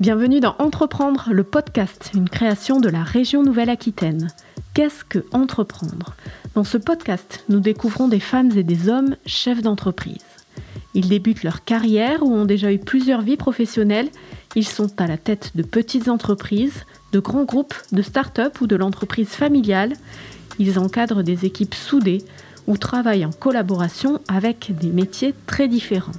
Bienvenue dans Entreprendre, le podcast, une création de la région Nouvelle-Aquitaine. Qu'est-ce que entreprendre? Dans ce podcast, nous découvrons des femmes et des hommes chefs d'entreprise. Ils débutent leur carrière ou ont déjà eu plusieurs vies professionnelles. Ils sont à la tête de petites entreprises, de grands groupes, de start-up ou de l'entreprise familiale. Ils encadrent des équipes soudées ou travaillent en collaboration avec des métiers très différents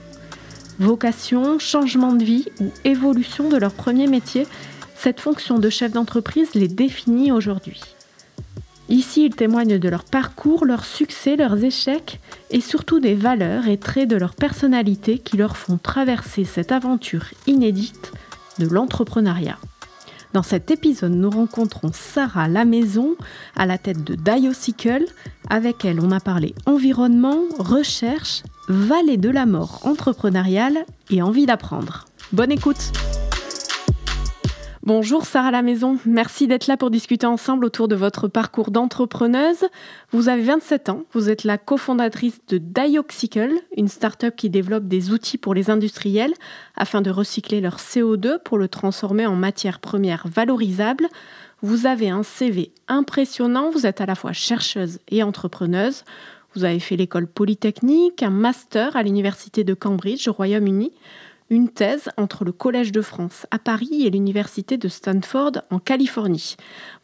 vocation, changement de vie ou évolution de leur premier métier, cette fonction de chef d'entreprise les définit aujourd'hui. Ici, ils témoignent de leur parcours, leurs succès, leurs échecs et surtout des valeurs et traits de leur personnalité qui leur font traverser cette aventure inédite de l'entrepreneuriat. Dans cet épisode, nous rencontrons Sarah Lamaison à la tête de Diocycle. Avec elle, on a parlé environnement, recherche, vallée de la mort entrepreneuriale et envie d'apprendre. Bonne écoute Bonjour Sarah la maison, merci d'être là pour discuter ensemble autour de votre parcours d'entrepreneuse. Vous avez 27 ans, vous êtes la cofondatrice de Dioxicle, une start-up qui développe des outils pour les industriels afin de recycler leur CO2 pour le transformer en matière première valorisable. Vous avez un CV impressionnant, vous êtes à la fois chercheuse et entrepreneuse. Vous avez fait l'école polytechnique, un master à l'université de Cambridge au Royaume-Uni une thèse entre le Collège de France à Paris et l'Université de Stanford en Californie.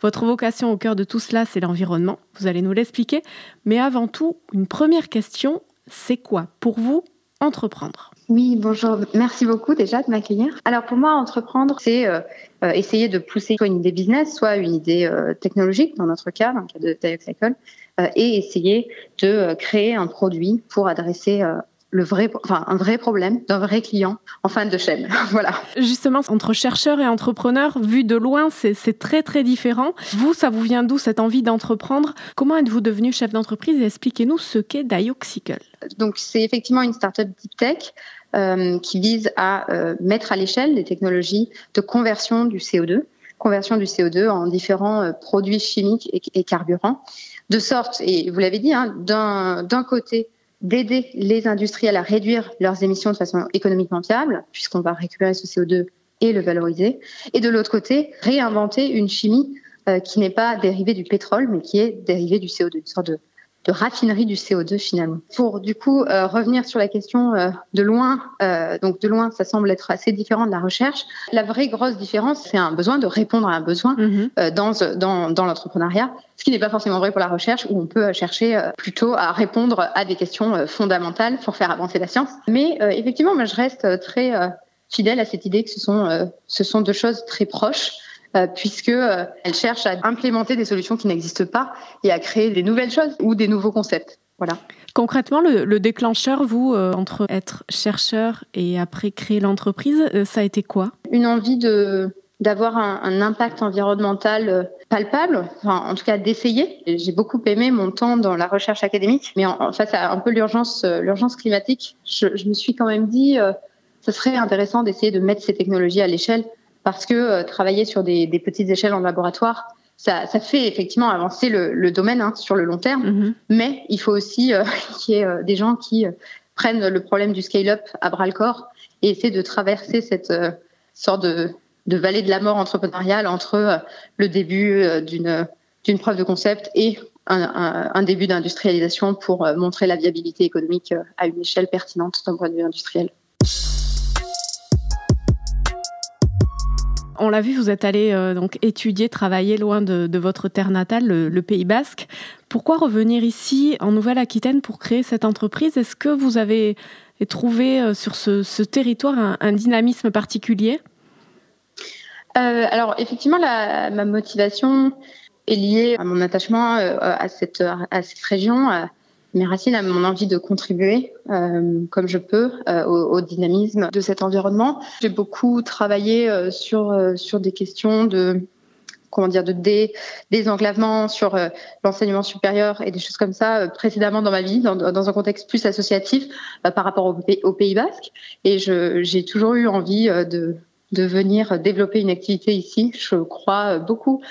Votre vocation au cœur de tout cela, c'est l'environnement, vous allez nous l'expliquer, mais avant tout, une première question, c'est quoi pour vous entreprendre? Oui, bonjour. Merci beaucoup déjà de m'accueillir. Alors pour moi, entreprendre, c'est euh, euh, essayer de pousser soit une idée business, soit une idée euh, technologique, dans notre cas, dans le cas de Dioxycle, et essayer de créer un produit pour adresser le vrai, enfin, un vrai problème d'un vrai client en fin de chaîne. voilà. Justement, entre chercheurs et entrepreneurs, vu de loin, c'est très très différent. Vous, ça vous vient d'où cette envie d'entreprendre? Comment êtes-vous devenu chef d'entreprise et expliquez-nous ce qu'est Dioxicle. Donc, c'est effectivement une startup deep tech. Euh, qui vise à euh, mettre à l'échelle des technologies de conversion du CO2, conversion du CO2 en différents euh, produits chimiques et, et, carburants, de sorte, et vous l'avez dit, hein, d'un côté, d'aider les industriels à réduire leurs émissions de façon économiquement viable, puisqu'on va récupérer ce CO2 et le valoriser, et de l'autre côté, réinventer une chimie euh, qui n'est pas dérivée du pétrole, mais qui est dérivée du CO2, une sorte de de raffinerie du CO2 finalement. Pour du coup euh, revenir sur la question euh, de loin, euh, donc de loin ça semble être assez différent de la recherche. La vraie grosse différence, c'est un besoin de répondre à un besoin mhm. dans, dans, dans l'entrepreneuriat, ce qui n'est pas forcément vrai pour la recherche où on peut chercher plutôt à répondre à des questions fondamentales pour faire avancer la science. Mais effectivement, moi je reste très fidèle à cette idée que ce sont, ce sont deux choses très proches. Euh, puisque euh, elle cherche à implémenter des solutions qui n'existent pas et à créer des nouvelles choses ou des nouveaux concepts. Voilà. Concrètement, le, déclencheur, vous, euh, entre être chercheur et après créer l'entreprise, ça a été quoi? Une envie de d'avoir un, impact environnemental palpable, enfin, en tout cas d'essayer. J'ai beaucoup aimé mon temps dans la recherche académique, mais en, face à un peu l'urgence, l'urgence climatique, je, je, me suis quand même dit, ce serait intéressant d'essayer de mettre ces technologies à l'échelle parce que euh, travailler sur des, des, petites échelles en laboratoire, ça, ça fait effectivement avancer le, le domaine hein, sur le long terme, mm-hmm. mais il faut aussi euh, qu'il y ait euh, des gens qui prennent le problème du scale-up à bras le corps et essaient de traverser cette sorte de, de, vallée de la mort entrepreneuriale entre le début d'une d'une preuve de concept et un, un, un début d'industrialisation pour montrer la viabilité économique à une échelle pertinente d'un point de vue industriel. On l'a vu, vous êtes allé euh, donc étudier, travailler loin de, votre terre natale, le, Pays Basque. Pourquoi revenir ici en Nouvelle-Aquitaine pour créer cette entreprise? Est-ce que vous avez trouvé euh, sur ce, territoire un, dynamisme particulier? Euh, Alors effectivement, ma motivation est liée à mon attachement à cette, à cette région mes racines à mon envie de contribuer euh, comme je peux euh, au, dynamisme de cet environnement. J'ai beaucoup travaillé euh, sur sur des questions de comment dire de dé, désenglavement sur l'enseignement supérieur et des choses comme ça précédemment dans ma vie dans, dans un contexte plus associatif par rapport au, au, Pays Basque et j'ai toujours eu envie de de venir développer une activité ici. Je crois beaucoup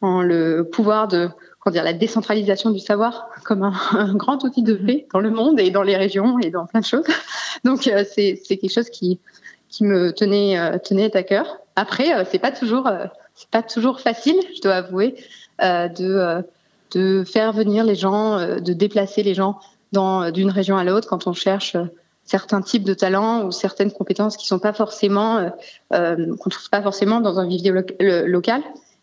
en le pouvoir de dire, la décentralisation du savoir comme un, grand outil de paix dans le monde et dans les régions et dans plein de choses. Donc euh, c'est quelque chose qui qui me tenait euh, tenait à cœur. Après, c'est pas toujours, c'est pas toujours facile, je dois avouer, de de faire venir les gens, de déplacer les gens d'une région à l'autre quand on cherche certains types de talents ou certaines compétences qui sont pas forcément qu'on trouve pas forcément dans un vivier local.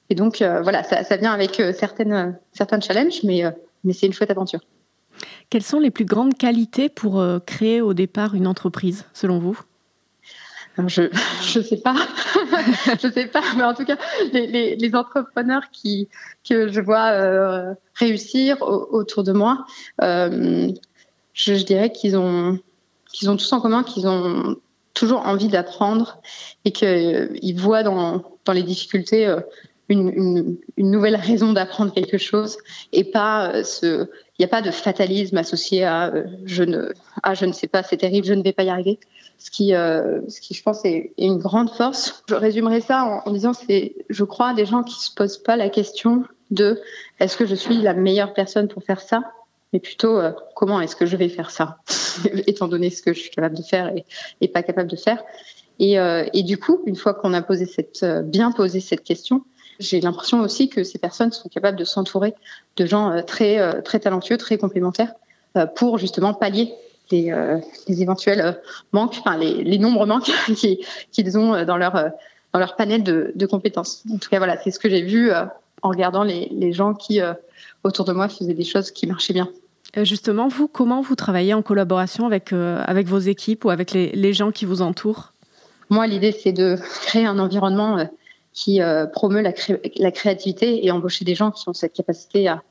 Et donc voilà, ça, ça, vient avec certaines certains challenges, mais mais c'est une chouette aventure. Quelles sont les plus grandes qualités pour euh, créer au départ une entreprise, selon vous? Je ne sais pas, je sais pas, mais en tout cas les, les, entrepreneurs qui que je vois euh, réussir autour de moi, euh, je, je, dirais qu'ils ont qu'ils ont tous en commun qu'ils ont toujours envie d'apprendre et qu'ils voient dans dans les difficultés une, une, une, nouvelle raison d'apprendre quelque chose et pas ce il n'y a pas de fatalisme associé à euh, je ne ah je ne sais pas c'est terrible je ne vais pas y arriver. Ce qui euh, ce qui je pense est, une grande force. Je résumerai ça en, disant c'est je crois des gens qui se posent pas la question de est-ce que je suis la meilleure personne pour faire ça mais plutôt euh, comment est-ce que je vais faire ça étant donné ce que je suis capable de faire et, et pas capable de faire. Et, et du coup une fois qu'on a posé cette bien posé cette question j'ai l'impression aussi que ces personnes sont capables de s'entourer de gens euh, très, euh, très talentueux, très complémentaires, euh, pour justement pallier les, les éventuels manques, enfin les, les nombreux manques qu'ils ont dans leur, dans leur panel de, de compétences. En tout cas, voilà, c'est ce que j'ai vu en regardant les, les gens qui, autour de moi, faisaient des choses qui marchaient bien. Justement, vous, comment vous travaillez en collaboration avec, avec vos équipes ou avec les, les gens qui vous entourent? Moi, l'idée, c'est de créer un environnement qui euh, promeut la, créativité et embaucher des gens qui ont cette capacité à,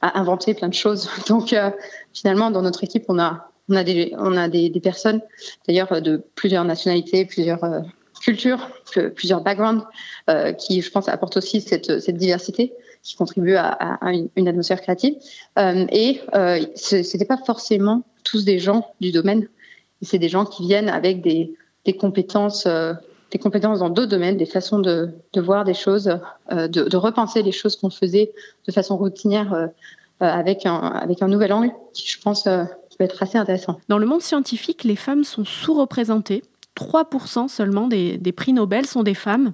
inventer plein de choses. Donc euh, finalement, dans notre équipe, on a des personnes d'ailleurs de plusieurs nationalités, plusieurs euh, cultures, plusieurs backgrounds euh, qui, je pense, apportent aussi cette, diversité qui contribue à, une, atmosphère créative. Euh, et euh, c'était pas forcément tous des gens du domaine. C'est des gens qui viennent avec des compétences des compétences dans d'autres domaines, des façons de, voir des choses, euh, de, repenser les choses qu'on faisait de façon routinière euh, euh, avec, un, nouvel angle qui, je pense, peut être assez intéressant. Dans le monde scientifique, les femmes sont sous-représentées. 3% seulement des, des prix Nobel sont des femmes.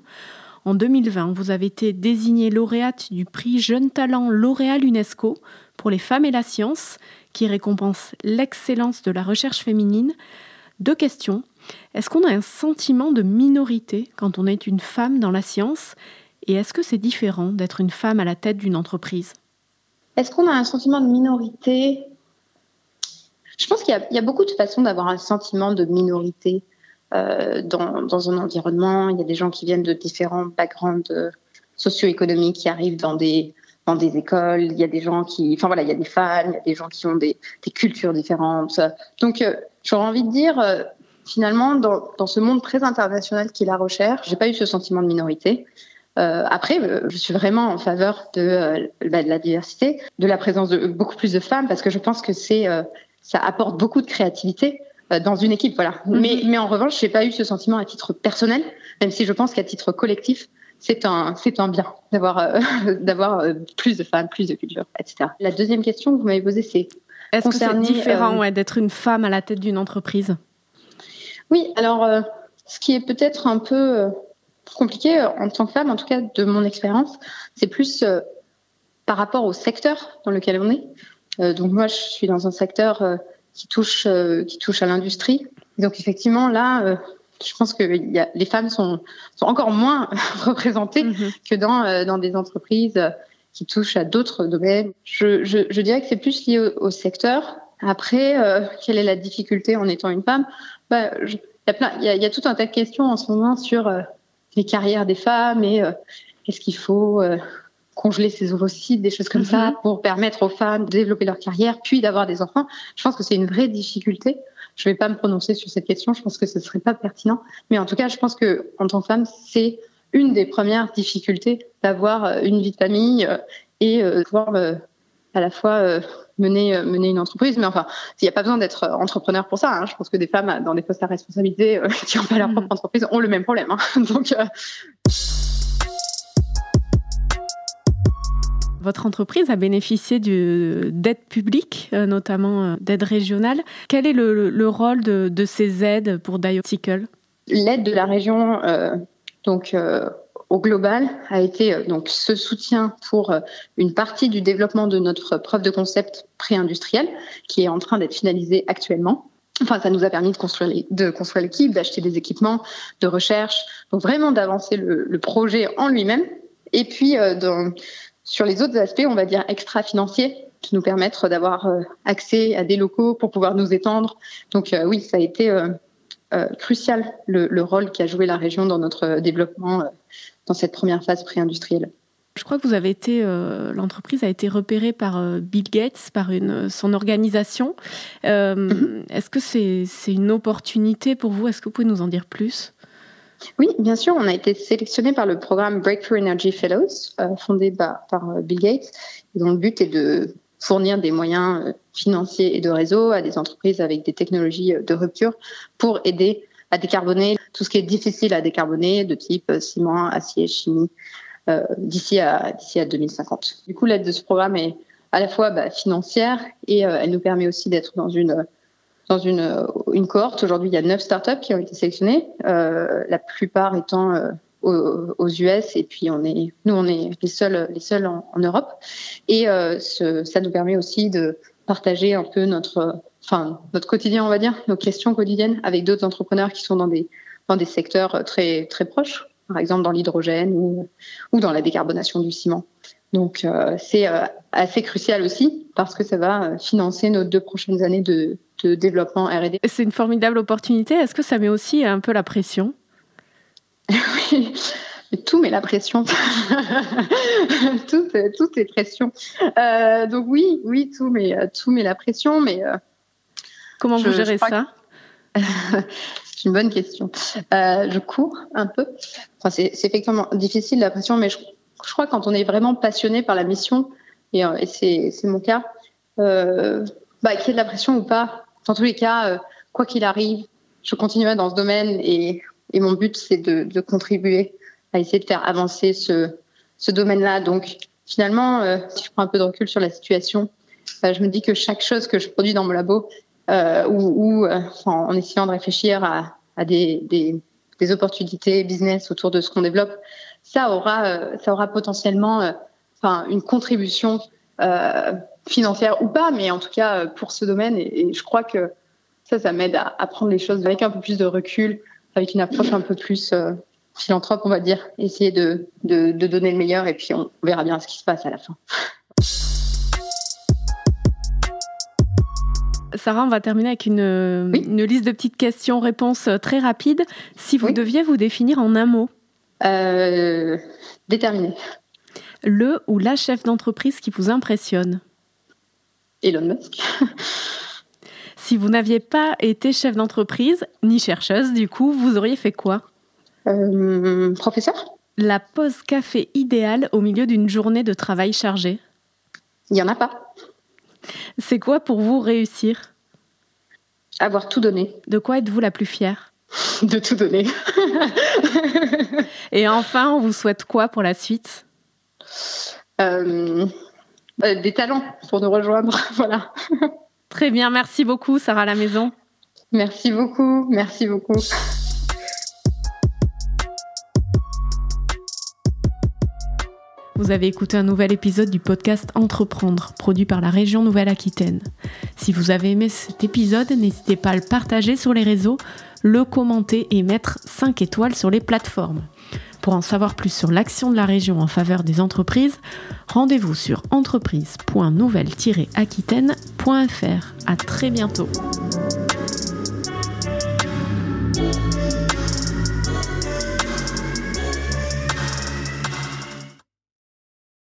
En 2020, vous avez été désignée lauréate du prix Jeune Talent L'Oréal UNESCO pour les femmes et la science, qui récompense l'excellence de la recherche féminine. Deux questions. Est-ce qu'on a un sentiment de minorité quand on est une femme dans la science Et est-ce que c'est différent d'être une femme à la tête d'une entreprise? Est-ce qu'on a un sentiment de minorité? Je pense qu'il y, a beaucoup de façons d'avoir un sentiment de minorité euh, dans, un environnement. Il y a des gens qui viennent de différents backgrounds euh, socio-économiques qui arrivent dans des dans des écoles, il y a des gens qui, enfin voilà, il y a des femmes, il y a des gens qui ont des, des cultures différentes. Donc, euh, j'aurais envie de dire, euh, finalement, dans, dans, ce monde très international qui est la recherche, j'ai pas eu ce sentiment de minorité. Euh, après, euh, je suis vraiment en faveur de, bah, de, la diversité, de la présence de beaucoup plus de femmes, parce que je pense que c'est ça apporte beaucoup de créativité dans une équipe, voilà. Mm-hmm. Mais, mais en revanche, j'ai pas eu ce sentiment à titre personnel, même si je pense qu'à titre collectif, c'est un c'est un bien d'avoir d'avoir plus de femmes, plus de culture, etc. La deuxième question que vous m'avez posée, c'est est-ce que c'est différent ouais, d'être une femme à la tête d'une entreprise? Oui, alors euh, ce qui est peut-être un peu euh, compliqué euh, en tant que femme, en tout cas de mon expérience, c'est plus par rapport au secteur dans lequel on est. donc moi, je suis dans un secteur qui touche qui touche à l'industrie. Donc effectivement, là, je pense que y a, les femmes sont, sont encore moins représentées mm-hmm. que dans, dans des entreprises qui touchent à d'autres domaines. Je, je, je, dirais que c'est plus lié au, au secteur. Après, euh, quelle est la difficulté en étant une femme? Bah, il y a plein, il y a, y a, tout un tas de questions en ce moment sur euh, les carrières des femmes et euh, est-ce qu'il faut euh, congeler ses ovocytes, des choses comme mm -hmm. ça, pour permettre aux femmes de développer leur carrière, puis d'avoir des enfants? Je pense que c'est une vraie difficulté. Je ne vais pas me prononcer sur cette question. Je pense que ce ne serait pas pertinent. Mais en tout cas, je pense que en tant que femme, c'est une des premières difficultés d'avoir une vie de famille et de pouvoir à la fois mener, euh, mener une entreprise. Mais enfin, il n'y a pas besoin d'être euh, entrepreneur pour ça. Hein. Je pense que des femmes dans des postes à responsabilité euh, qui n'ont pas leur propre mm. entreprise ont le même problème. Hein. Donc. Euh... Votre entreprise a bénéficié d'aides publiques, notamment d'aides régionales. Quel est le, le rôle de, de, ces aides pour Dioticle? L'aide de la région euh, Donc, au global, a été donc ce soutien pour une partie du développement de notre preuve de concept pré-industriel, qui est en train d'être finalisée actuellement. Enfin, ça nous a permis de construire, l'équipe, d'acheter des équipements de recherche, donc vraiment d'avancer le, projet en lui-même. Et puis, euh, sur les autres aspects, on va dire extra-financiers, qui nous permettre d'avoir euh, accès à des locaux pour pouvoir nous étendre. Donc euh, oui, ça a été euh, crucial le, le, rôle qu'a joué la région dans notre développement dans cette première phase pré-industrielle. Je crois que vous avez été, euh, l'entreprise a été repérée par euh, Bill Gates, par une, son organisation. Euh, mm-hmm. Est-ce que c'est c'est une opportunité pour vous? Est-ce que vous pouvez nous en dire plus? Oui, bien sûr, on a été sélectionné par le programme Breakthrough Energy Fellows, euh, fondé par, par Bill Gates, dont le but est de fournir des moyens financiers et de réseau à des entreprises avec des technologies de rupture pour aider à décarboner tout ce qui est difficile à décarboner, de type ciment, acier, chimie, euh, d'ici à à 2050. Du coup, l'aide de ce programme est à la fois bah, financière et euh, elle nous permet aussi d'être dans une dans une, euh, une cohorte. Aujourd'hui, il y a neuf startups qui ont été sélectionnées, euh, la plupart étant euh, aux, US, et puis on est, nous, on est les seuls, les seuls en, en Europe. Et euh, ce, ça nous permet aussi de partager un peu notre, enfin, notre quotidien, on va dire, nos questions quotidiennes avec d'autres entrepreneurs qui sont dans des, dans des secteurs très, très proches par exemple dans l'hydrogène ou, ou dans la décarbonation du ciment. Donc euh, c'est euh, assez crucial aussi parce que ça va euh, financer nos deux prochaines années de, de développement R&D. C'est une formidable opportunité. Est-ce que ça met aussi un peu la pression? Oui, tout met la pression. tout, tout est pression. Euh, donc oui, oui, tout met, tout met la pression. Mais comment vous gérez ça? C'est une bonne question. Euh, je cours un peu. Enfin, c'est effectivement difficile la pression, mais je, je, crois que quand on est vraiment passionné par la mission, et, euh, et c'est mon cas, euh, bah, qu'il y ait de la pression ou pas, dans tous les cas, euh, quoi qu'il arrive, je continuerai dans ce domaine et, et mon but, c'est de, contribuer à essayer de faire avancer ce, domaine-là. Donc, finalement, euh, si je prends un peu de recul sur la situation, bah, je me dis que chaque chose que je produis dans mon labo, euh, ou, euh, en essayant de réfléchir à, des, opportunités business autour de ce qu'on développe, ça aura, euh, ça aura potentiellement euh, enfin, une contribution euh, financière ou pas, mais en tout cas pour ce domaine. Et, je crois que ça, ça m'aide à, prendre les choses avec un peu plus de recul, avec une approche un peu plus philanthrope, on va dire, essayer de, de, de donner le meilleur et puis on verra bien ce qui se passe à la fin. Sarah, on va terminer avec une, oui. une liste de petites questions-réponses euh, très rapides. Si vous oui. deviez vous définir en un mot euh, Déterminé. Le ou la chef d'entreprise qui vous impressionne Elon Musk. si vous n'aviez pas été chef d'entreprise, ni chercheuse, du coup, vous auriez fait quoi euh, Professeur? La pause café idéale au milieu d'une journée de travail chargée? Il n'y en a pas. C'est quoi pour vous réussir? Avoir tout donné. De quoi êtes-vous la plus fière? De tout donner. Et enfin, on vous souhaite quoi pour la suite? Euh, euh, Des talents pour nous rejoindre. voilà. Très bien, merci beaucoup, Sarah La Maison. Merci beaucoup, merci beaucoup. Vous avez écouté un nouvel épisode du podcast Entreprendre, produit par la région Nouvelle-Aquitaine. Si vous avez aimé cet épisode, n'hésitez pas à le partager sur les réseaux, le commenter et mettre 5 étoiles sur les plateformes. Pour en savoir plus sur l'action de la région en faveur des entreprises, rendez-vous sur entreprise.nouvelle-aquitaine.fr. À très bientôt.